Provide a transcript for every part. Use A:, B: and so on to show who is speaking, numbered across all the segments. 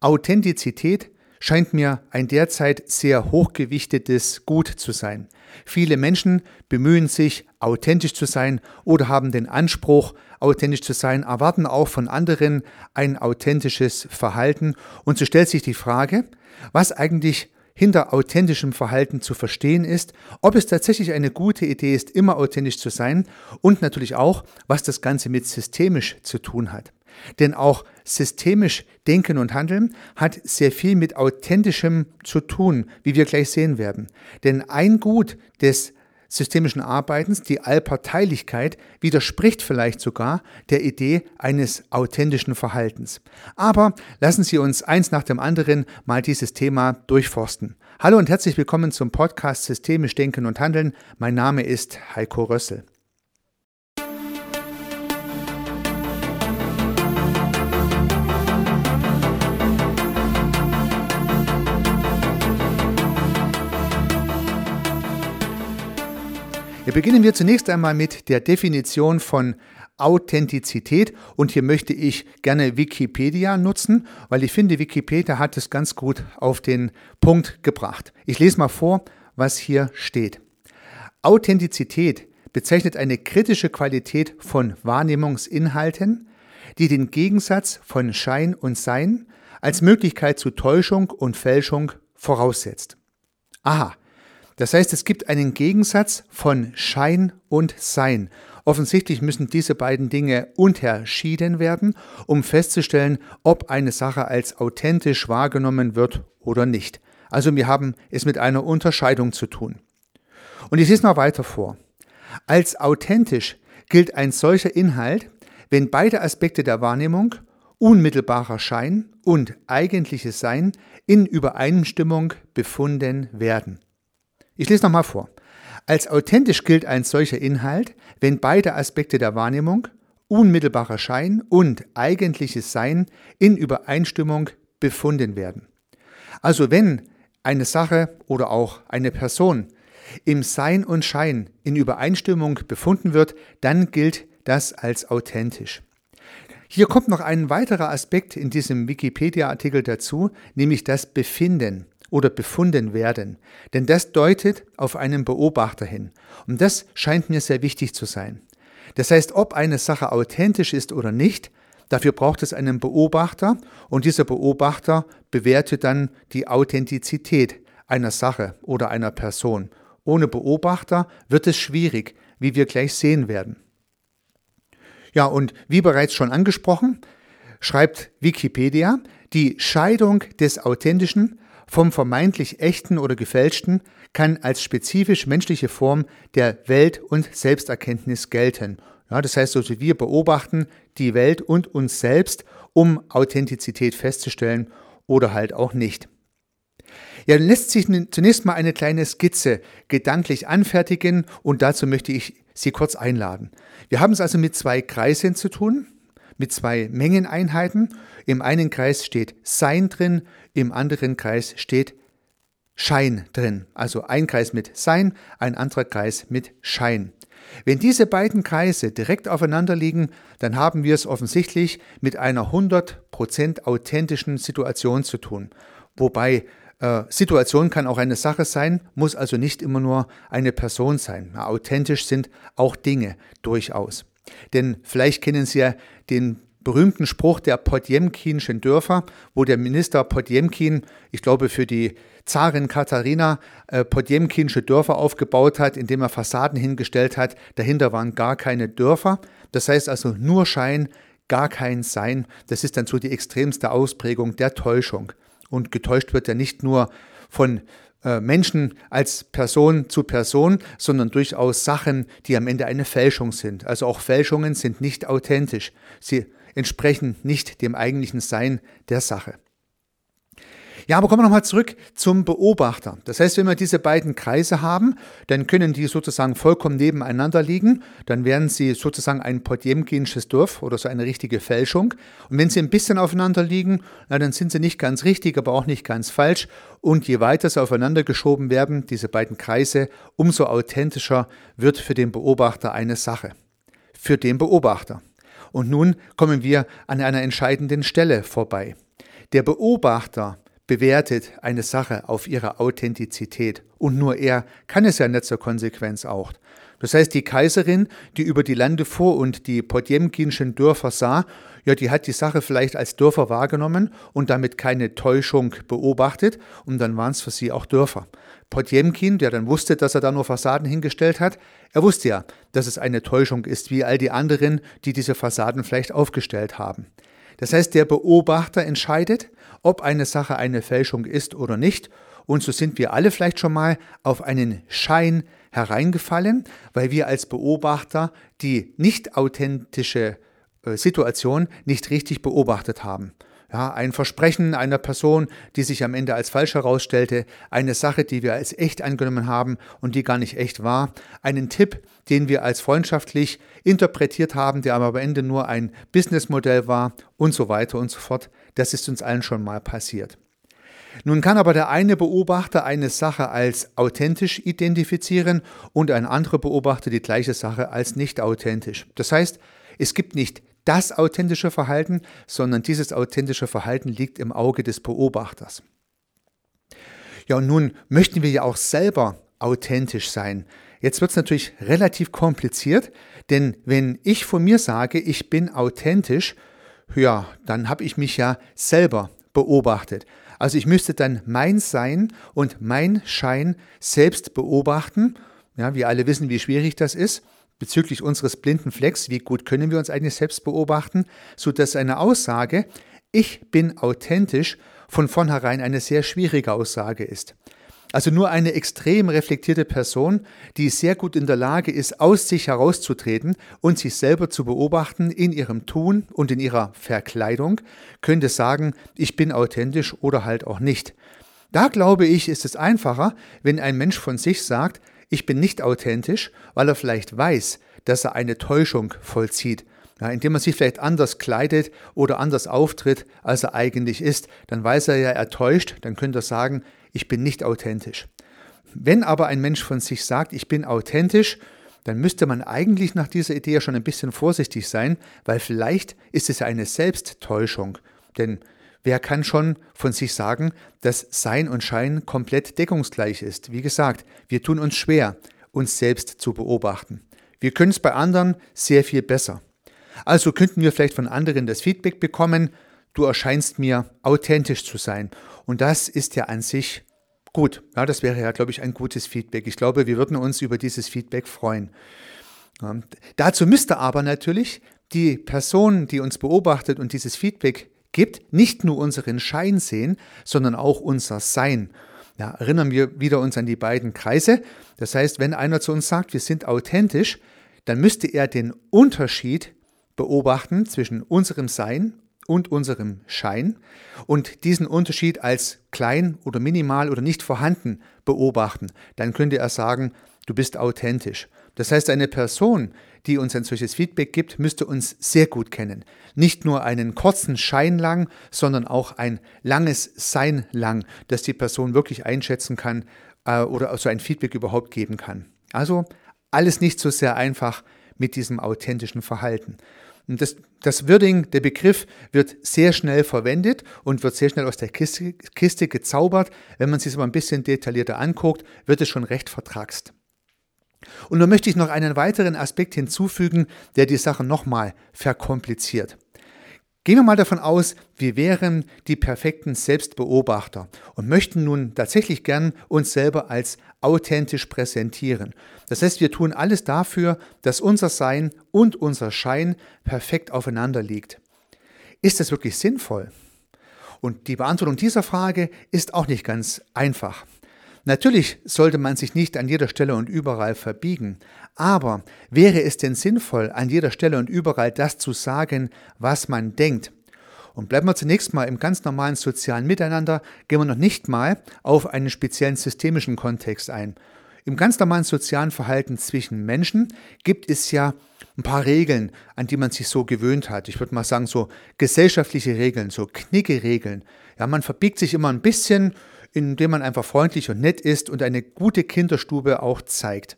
A: Authentizität scheint mir ein derzeit sehr hochgewichtetes Gut zu sein. Viele Menschen bemühen sich, authentisch zu sein oder haben den Anspruch, authentisch zu sein, erwarten auch von anderen ein authentisches Verhalten. Und so stellt sich die Frage, was eigentlich hinter authentischem Verhalten zu verstehen ist, ob es tatsächlich eine gute Idee ist, immer authentisch zu sein und natürlich auch, was das Ganze mit systemisch zu tun hat. Denn auch systemisch Denken und Handeln hat sehr viel mit authentischem zu tun, wie wir gleich sehen werden. Denn ein Gut des systemischen Arbeitens, die Allparteilichkeit, widerspricht vielleicht sogar der Idee eines authentischen Verhaltens. Aber lassen Sie uns eins nach dem anderen mal dieses Thema durchforsten. Hallo und herzlich willkommen zum Podcast Systemisch Denken und Handeln. Mein Name ist Heiko Rössel. Ja, beginnen wir zunächst einmal mit der Definition von Authentizität und hier möchte ich gerne Wikipedia nutzen, weil ich finde, Wikipedia hat es ganz gut auf den Punkt gebracht. Ich lese mal vor, was hier steht. Authentizität bezeichnet eine kritische Qualität von Wahrnehmungsinhalten, die den Gegensatz von Schein und Sein als Möglichkeit zu Täuschung und Fälschung voraussetzt. Aha, das heißt, es gibt einen Gegensatz von Schein und Sein. Offensichtlich müssen diese beiden Dinge unterschieden werden, um festzustellen, ob eine Sache als authentisch wahrgenommen wird oder nicht. Also wir haben es mit einer Unterscheidung zu tun. Und ich lese mal weiter vor. Als authentisch gilt ein solcher Inhalt, wenn beide Aspekte der Wahrnehmung, unmittelbarer Schein und eigentliches Sein in Übereinstimmung befunden werden. Ich lese nochmal vor. Als authentisch gilt ein solcher Inhalt, wenn beide Aspekte der Wahrnehmung, unmittelbarer Schein und eigentliches Sein in Übereinstimmung befunden werden. Also wenn eine Sache oder auch eine Person im Sein und Schein in Übereinstimmung befunden wird, dann gilt das als authentisch. Hier kommt noch ein weiterer Aspekt in diesem Wikipedia-Artikel dazu, nämlich das Befinden oder befunden werden. Denn das deutet auf einen Beobachter hin. Und das scheint mir sehr wichtig zu sein. Das heißt, ob eine Sache authentisch ist oder nicht, dafür braucht es einen Beobachter und dieser Beobachter bewertet dann die Authentizität einer Sache oder einer Person. Ohne Beobachter wird es schwierig, wie wir gleich sehen werden. Ja, und wie bereits schon angesprochen, schreibt Wikipedia, die Scheidung des Authentischen vom vermeintlich echten oder gefälschten kann als spezifisch menschliche Form der Welt- und Selbsterkenntnis gelten. Ja, das heißt also, wir beobachten die Welt und uns selbst, um Authentizität festzustellen oder halt auch nicht. Ja, dann lässt sich zunächst mal eine kleine Skizze gedanklich anfertigen und dazu möchte ich Sie kurz einladen. Wir haben es also mit zwei Kreisen zu tun, mit zwei Mengeneinheiten. Im einen Kreis steht Sein drin, im anderen Kreis steht Schein drin. Also ein Kreis mit Sein, ein anderer Kreis mit Schein. Wenn diese beiden Kreise direkt aufeinander liegen, dann haben wir es offensichtlich mit einer 100% authentischen Situation zu tun. Wobei äh, Situation kann auch eine Sache sein, muss also nicht immer nur eine Person sein. Authentisch sind auch Dinge durchaus. Denn vielleicht kennen Sie ja den berühmten Spruch der Podjemkinschen Dörfer, wo der Minister Podjemkin, ich glaube für die Zarin Katharina, äh, Podjemkinsche Dörfer aufgebaut hat, indem er Fassaden hingestellt hat. Dahinter waren gar keine Dörfer. Das heißt also nur Schein, gar kein Sein. Das ist dann so die extremste Ausprägung der Täuschung. Und getäuscht wird ja nicht nur von äh, Menschen als Person zu Person, sondern durchaus Sachen, die am Ende eine Fälschung sind. Also auch Fälschungen sind nicht authentisch. Sie entsprechen nicht dem eigentlichen Sein der Sache. Ja, aber kommen wir nochmal zurück zum Beobachter. Das heißt, wenn wir diese beiden Kreise haben, dann können die sozusagen vollkommen nebeneinander liegen. Dann wären sie sozusagen ein Podjemkinsches Dorf oder so eine richtige Fälschung. Und wenn sie ein bisschen aufeinander liegen, na, dann sind sie nicht ganz richtig, aber auch nicht ganz falsch. Und je weiter sie aufeinander geschoben werden, diese beiden Kreise, umso authentischer wird für den Beobachter eine Sache. Für den Beobachter. Und nun kommen wir an einer entscheidenden Stelle vorbei. Der Beobachter bewertet eine Sache auf ihre Authentizität und nur er kann es ja nicht zur Konsequenz auch. Das heißt, die Kaiserin, die über die Lande fuhr und die Podjemkinschen Dörfer sah, ja, die hat die Sache vielleicht als Dörfer wahrgenommen und damit keine Täuschung beobachtet und dann waren es für sie auch Dörfer. Podjemkin, der dann wusste, dass er da nur Fassaden hingestellt hat, er wusste ja, dass es eine Täuschung ist, wie all die anderen, die diese Fassaden vielleicht aufgestellt haben. Das heißt, der Beobachter entscheidet, ob eine Sache eine Fälschung ist oder nicht. Und so sind wir alle vielleicht schon mal auf einen Schein hereingefallen, weil wir als Beobachter die nicht authentische äh, Situation nicht richtig beobachtet haben. Ja, ein Versprechen einer Person, die sich am Ende als falsch herausstellte, eine Sache, die wir als echt angenommen haben und die gar nicht echt war, einen Tipp, den wir als freundschaftlich interpretiert haben, der aber am Ende nur ein Businessmodell war und so weiter und so fort. Das ist uns allen schon mal passiert. Nun kann aber der eine Beobachter eine Sache als authentisch identifizieren und ein anderer Beobachter die gleiche Sache als nicht authentisch. Das heißt, es gibt nicht das authentische Verhalten, sondern dieses authentische Verhalten liegt im Auge des Beobachters. Ja, und nun möchten wir ja auch selber authentisch sein. Jetzt wird es natürlich relativ kompliziert, denn wenn ich von mir sage, ich bin authentisch, ja, dann habe ich mich ja selber beobachtet. Also ich müsste dann mein Sein und mein Schein selbst beobachten. Ja, wir alle wissen, wie schwierig das ist bezüglich unseres blinden Flecks, wie gut können wir uns eigentlich selbst beobachten, sodass eine Aussage, ich bin authentisch, von vornherein eine sehr schwierige Aussage ist. Also nur eine extrem reflektierte Person, die sehr gut in der Lage ist, aus sich herauszutreten und sich selber zu beobachten in ihrem Tun und in ihrer Verkleidung, könnte sagen, ich bin authentisch oder halt auch nicht. Da glaube ich, ist es einfacher, wenn ein Mensch von sich sagt, ich bin nicht authentisch, weil er vielleicht weiß, dass er eine Täuschung vollzieht. Ja, indem er sich vielleicht anders kleidet oder anders auftritt, als er eigentlich ist, dann weiß er ja, er täuscht, dann könnte er sagen, ich bin nicht authentisch. Wenn aber ein Mensch von sich sagt, ich bin authentisch, dann müsste man eigentlich nach dieser Idee schon ein bisschen vorsichtig sein, weil vielleicht ist es eine Selbsttäuschung. Denn Wer kann schon von sich sagen, dass Sein und Schein komplett deckungsgleich ist? Wie gesagt, wir tun uns schwer, uns selbst zu beobachten. Wir können es bei anderen sehr viel besser. Also könnten wir vielleicht von anderen das Feedback bekommen, du erscheinst mir authentisch zu sein. Und das ist ja an sich gut. Ja, das wäre ja, glaube ich, ein gutes Feedback. Ich glaube, wir würden uns über dieses Feedback freuen. Ja, dazu müsste aber natürlich die Person, die uns beobachtet und dieses Feedback gibt, nicht nur unseren Schein sehen, sondern auch unser Sein. Ja, erinnern wir wieder uns an die beiden Kreise. Das heißt, wenn einer zu uns sagt, wir sind authentisch, dann müsste er den Unterschied beobachten zwischen unserem Sein und unserem Schein und diesen Unterschied als klein oder minimal oder nicht vorhanden beobachten. Dann könnte er sagen, du bist authentisch. Das heißt, eine Person, die uns ein solches Feedback gibt, müsste uns sehr gut kennen. Nicht nur einen kurzen Schein lang, sondern auch ein langes Sein lang, dass die Person wirklich einschätzen kann äh, oder so ein Feedback überhaupt geben kann. Also alles nicht so sehr einfach mit diesem authentischen Verhalten. Das, das Wording, der Begriff, wird sehr schnell verwendet und wird sehr schnell aus der Kiste, Kiste gezaubert. Wenn man sich aber ein bisschen detaillierter anguckt, wird es schon recht vertraxt. Und nun möchte ich noch einen weiteren Aspekt hinzufügen, der die Sache nochmal verkompliziert. Gehen wir mal davon aus, wir wären die perfekten Selbstbeobachter und möchten nun tatsächlich gern uns selber als authentisch präsentieren. Das heißt, wir tun alles dafür, dass unser Sein und unser Schein perfekt aufeinander liegt. Ist das wirklich sinnvoll? Und die Beantwortung dieser Frage ist auch nicht ganz einfach. Natürlich sollte man sich nicht an jeder Stelle und überall verbiegen, aber wäre es denn sinnvoll, an jeder Stelle und überall das zu sagen, was man denkt? Und bleiben wir zunächst mal im ganz normalen sozialen Miteinander, gehen wir noch nicht mal auf einen speziellen systemischen Kontext ein. Im ganz normalen sozialen Verhalten zwischen Menschen gibt es ja ein paar Regeln, an die man sich so gewöhnt hat. Ich würde mal sagen, so gesellschaftliche Regeln, so Knicke-Regeln. Ja, man verbiegt sich immer ein bisschen, indem man einfach freundlich und nett ist und eine gute Kinderstube auch zeigt.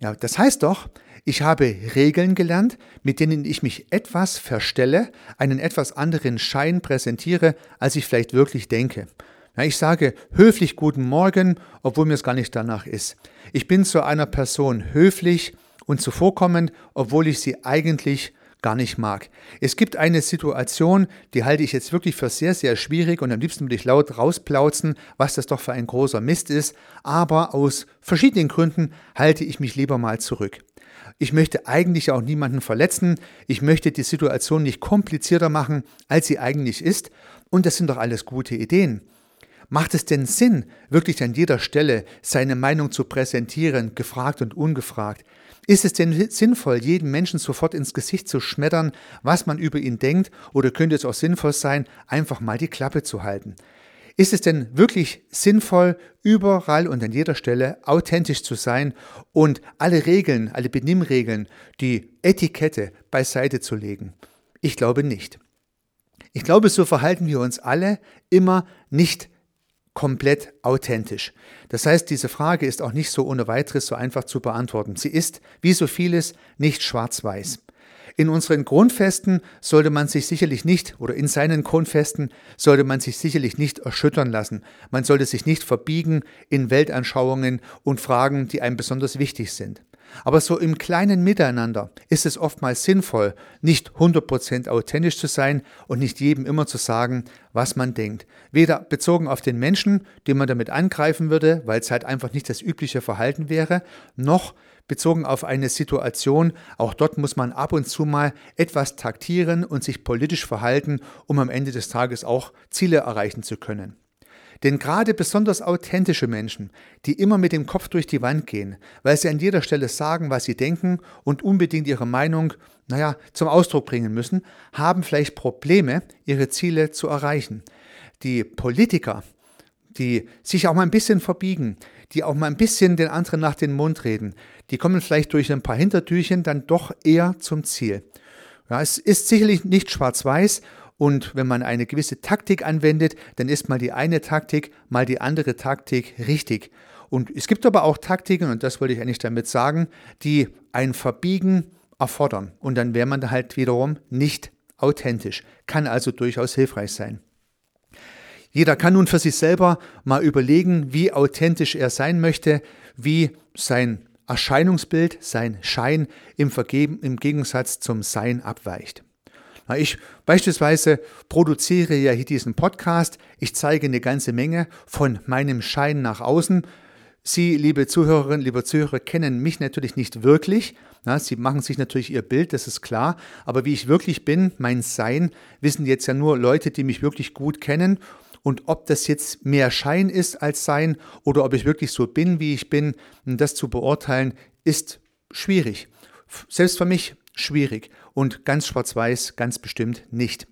A: Ja, das heißt doch, Ich habe Regeln gelernt, mit denen ich mich etwas verstelle, einen etwas anderen Schein präsentiere, als ich vielleicht wirklich denke. Ja, ich sage höflich guten Morgen, obwohl mir es gar nicht danach ist. Ich bin zu einer Person höflich und zuvorkommend, obwohl ich sie eigentlich gar nicht mag. Es gibt eine Situation, die halte ich jetzt wirklich für sehr, sehr schwierig und am liebsten würde ich laut rausplauzen, was das doch für ein großer Mist ist, aber aus verschiedenen Gründen halte ich mich lieber mal zurück. Ich möchte eigentlich auch niemanden verletzen, ich möchte die Situation nicht komplizierter machen, als sie eigentlich ist und das sind doch alles gute Ideen. Macht es denn Sinn, wirklich an jeder Stelle seine Meinung zu präsentieren, gefragt und ungefragt? Ist es denn sinnvoll, jedem Menschen sofort ins Gesicht zu schmettern, was man über ihn denkt, oder könnte es auch sinnvoll sein, einfach mal die Klappe zu halten? Ist es denn wirklich sinnvoll, überall und an jeder Stelle authentisch zu sein und alle Regeln, alle Benimmregeln, die Etikette beiseite zu legen? Ich glaube nicht. Ich glaube, so verhalten wir uns alle immer nicht komplett authentisch. Das heißt, diese Frage ist auch nicht so ohne weiteres so einfach zu beantworten. Sie ist, wie so vieles, nicht schwarz-weiß. In unseren Grundfesten sollte man sich sicherlich nicht, oder in seinen Grundfesten sollte man sich sicherlich nicht erschüttern lassen. Man sollte sich nicht verbiegen in Weltanschauungen und Fragen, die einem besonders wichtig sind. Aber so im kleinen Miteinander ist es oftmals sinnvoll, nicht 100% authentisch zu sein und nicht jedem immer zu sagen, was man denkt. Weder bezogen auf den Menschen, den man damit angreifen würde, weil es halt einfach nicht das übliche Verhalten wäre, noch bezogen auf eine Situation, auch dort muss man ab und zu mal etwas taktieren und sich politisch verhalten, um am Ende des Tages auch Ziele erreichen zu können. Denn gerade besonders authentische Menschen, die immer mit dem Kopf durch die Wand gehen, weil sie an jeder Stelle sagen, was sie denken und unbedingt ihre Meinung, naja, zum Ausdruck bringen müssen, haben vielleicht Probleme, ihre Ziele zu erreichen. Die Politiker, die sich auch mal ein bisschen verbiegen, die auch mal ein bisschen den anderen nach den Mund reden, die kommen vielleicht durch ein paar Hintertürchen dann doch eher zum Ziel. Ja, es ist sicherlich nicht schwarz-weiß und wenn man eine gewisse Taktik anwendet, dann ist mal die eine Taktik, mal die andere Taktik richtig. Und es gibt aber auch Taktiken, und das wollte ich eigentlich damit sagen, die ein Verbiegen erfordern. Und dann wäre man halt wiederum nicht authentisch. Kann also durchaus hilfreich sein. Jeder kann nun für sich selber mal überlegen, wie authentisch er sein möchte, wie sein Erscheinungsbild, sein Schein im, Vergeben, im Gegensatz zum Sein abweicht. Ich beispielsweise produziere ja hier diesen Podcast. Ich zeige eine ganze Menge von meinem Schein nach außen. Sie, liebe Zuhörerinnen, liebe Zuhörer, kennen mich natürlich nicht wirklich. Sie machen sich natürlich ihr Bild, das ist klar. Aber wie ich wirklich bin, mein Sein, wissen jetzt ja nur Leute, die mich wirklich gut kennen. Und ob das jetzt mehr Schein ist als Sein oder ob ich wirklich so bin, wie ich bin, das zu beurteilen, ist schwierig. Selbst für mich schwierig und ganz schwarz-weiß ganz bestimmt nicht.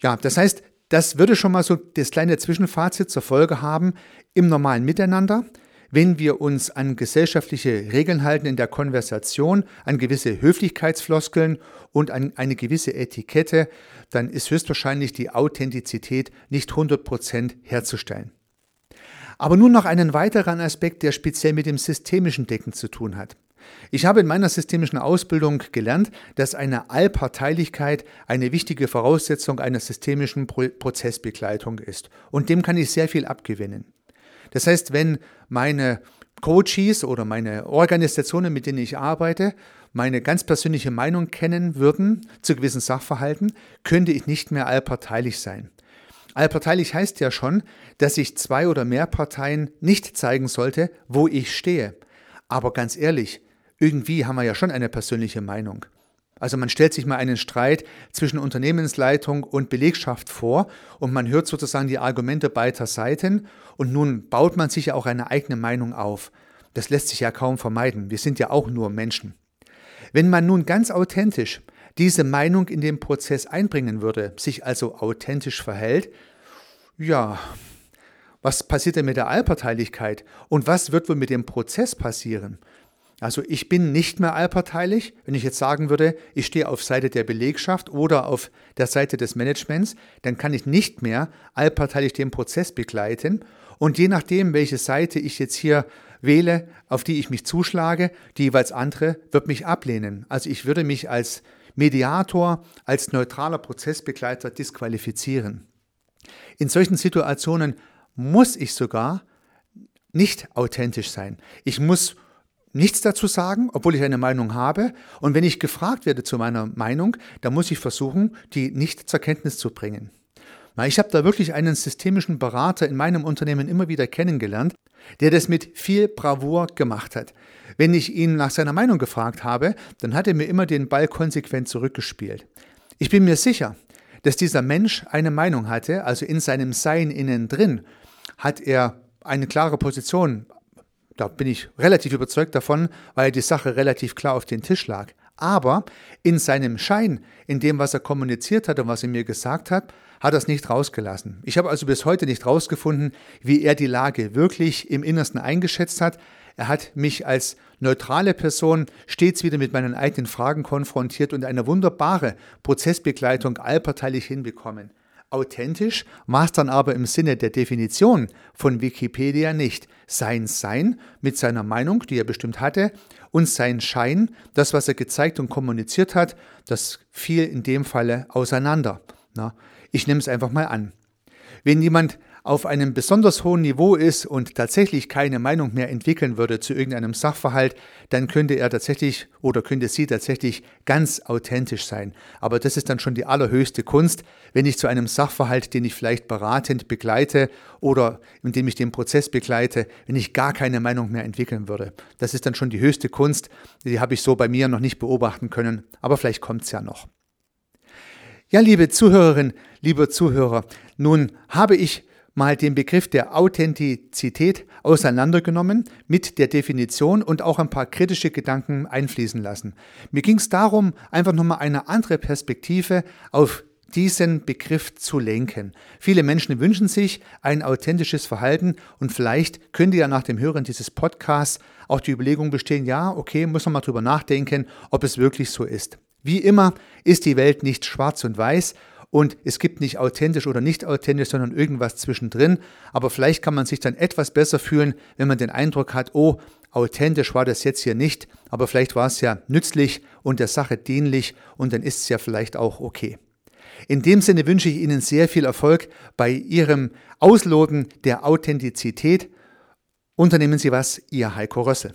A: Ja, das heißt, das würde schon mal so das kleine Zwischenfazit zur Folge haben im normalen Miteinander. Wenn wir uns an gesellschaftliche Regeln halten in der Konversation, an gewisse Höflichkeitsfloskeln und an eine gewisse Etikette, dann ist höchstwahrscheinlich die Authentizität nicht 100% herzustellen. Aber nun noch einen weiteren Aspekt, der speziell mit dem systemischen Denken zu tun hat. Ich habe in meiner systemischen Ausbildung gelernt, dass eine Allparteilichkeit eine wichtige Voraussetzung einer systemischen Prozessbegleitung ist. Und dem kann ich sehr viel abgewinnen. Das heißt, wenn meine Coaches oder meine Organisationen, mit denen ich arbeite, meine ganz persönliche Meinung kennen würden zu gewissen Sachverhalten, könnte ich nicht mehr allparteilich sein. Allparteilich heißt ja schon, dass ich zwei oder mehr Parteien nicht zeigen sollte, wo ich stehe. Aber ganz ehrlich, irgendwie haben wir ja schon eine persönliche Meinung. Also man stellt sich mal einen Streit zwischen Unternehmensleitung und Belegschaft vor und man hört sozusagen die Argumente beider Seiten und nun baut man sich ja auch eine eigene Meinung auf. Das lässt sich ja kaum vermeiden. Wir sind ja auch nur Menschen. Wenn man nun ganz authentisch diese Meinung in den Prozess einbringen würde, sich also authentisch verhält, ja, was passiert denn mit der Allparteilichkeit und was wird wohl mit dem Prozess passieren? Also ich bin nicht mehr allparteilich. Wenn ich jetzt sagen würde, ich stehe auf Seite der Belegschaft oder auf der Seite des Managements, dann kann ich nicht mehr allparteilich den Prozess begleiten. Und je nachdem, welche Seite ich jetzt hier wähle, auf die ich mich zuschlage, die jeweils andere wird mich ablehnen. Also ich würde mich als Mediator, als neutraler Prozessbegleiter disqualifizieren. In solchen Situationen muss ich sogar nicht authentisch sein. Ich muss nichts dazu sagen, obwohl ich eine Meinung habe. Und wenn ich gefragt werde zu meiner Meinung, dann muss ich versuchen, die nicht zur Kenntnis zu bringen. Ich habe da wirklich einen systemischen Berater in meinem Unternehmen immer wieder kennengelernt, der das mit viel Bravour gemacht hat. Wenn ich ihn nach seiner Meinung gefragt habe, dann hat er mir immer den Ball konsequent zurückgespielt. Ich bin mir sicher, dass dieser Mensch eine Meinung hatte, also in seinem Sein innen drin hat er eine klare Position. Da bin ich relativ überzeugt davon, weil die Sache relativ klar auf den Tisch lag. Aber in seinem Schein, in dem, was er kommuniziert hat und was er mir gesagt hat, hat er es nicht rausgelassen. Ich habe also bis heute nicht rausgefunden, wie er die Lage wirklich im Innersten eingeschätzt hat. Er hat mich als neutrale Person stets wieder mit meinen eigenen Fragen konfrontiert und eine wunderbare Prozessbegleitung allparteilich hinbekommen. Authentisch war es dann aber im Sinne der Definition von Wikipedia nicht. Sein Sein mit seiner Meinung, die er bestimmt hatte, und sein Schein, das, was er gezeigt und kommuniziert hat, das fiel in dem Falle auseinander. Na, ich nehme es einfach mal an. Wenn jemand auf einem besonders hohen Niveau ist und tatsächlich keine Meinung mehr entwickeln würde zu irgendeinem Sachverhalt, dann könnte er tatsächlich oder könnte sie tatsächlich ganz authentisch sein. Aber das ist dann schon die allerhöchste Kunst, wenn ich zu einem Sachverhalt, den ich vielleicht beratend begleite oder indem ich den Prozess begleite, wenn ich gar keine Meinung mehr entwickeln würde. Das ist dann schon die höchste Kunst, die habe ich so bei mir noch nicht beobachten können, aber vielleicht kommt es ja noch. Ja, liebe Zuhörerin, lieber Zuhörer, nun habe ich mal den Begriff der Authentizität auseinandergenommen mit der Definition und auch ein paar kritische Gedanken einfließen lassen. Mir ging es darum, einfach nochmal eine andere Perspektive auf diesen Begriff zu lenken. Viele Menschen wünschen sich ein authentisches Verhalten und vielleicht könnte ja nach dem Hören dieses Podcasts auch die Überlegung bestehen, ja, okay, muss man mal drüber nachdenken, ob es wirklich so ist. Wie immer ist die Welt nicht schwarz und weiß und es gibt nicht authentisch oder nicht authentisch, sondern irgendwas zwischendrin. Aber vielleicht kann man sich dann etwas besser fühlen, wenn man den Eindruck hat, oh, authentisch war das jetzt hier nicht, aber vielleicht war es ja nützlich und der Sache dienlich und dann ist es ja vielleicht auch okay. In dem Sinne wünsche ich Ihnen sehr viel Erfolg bei Ihrem Ausloten der Authentizität. Unternehmen Sie was, Ihr Heiko Rösse.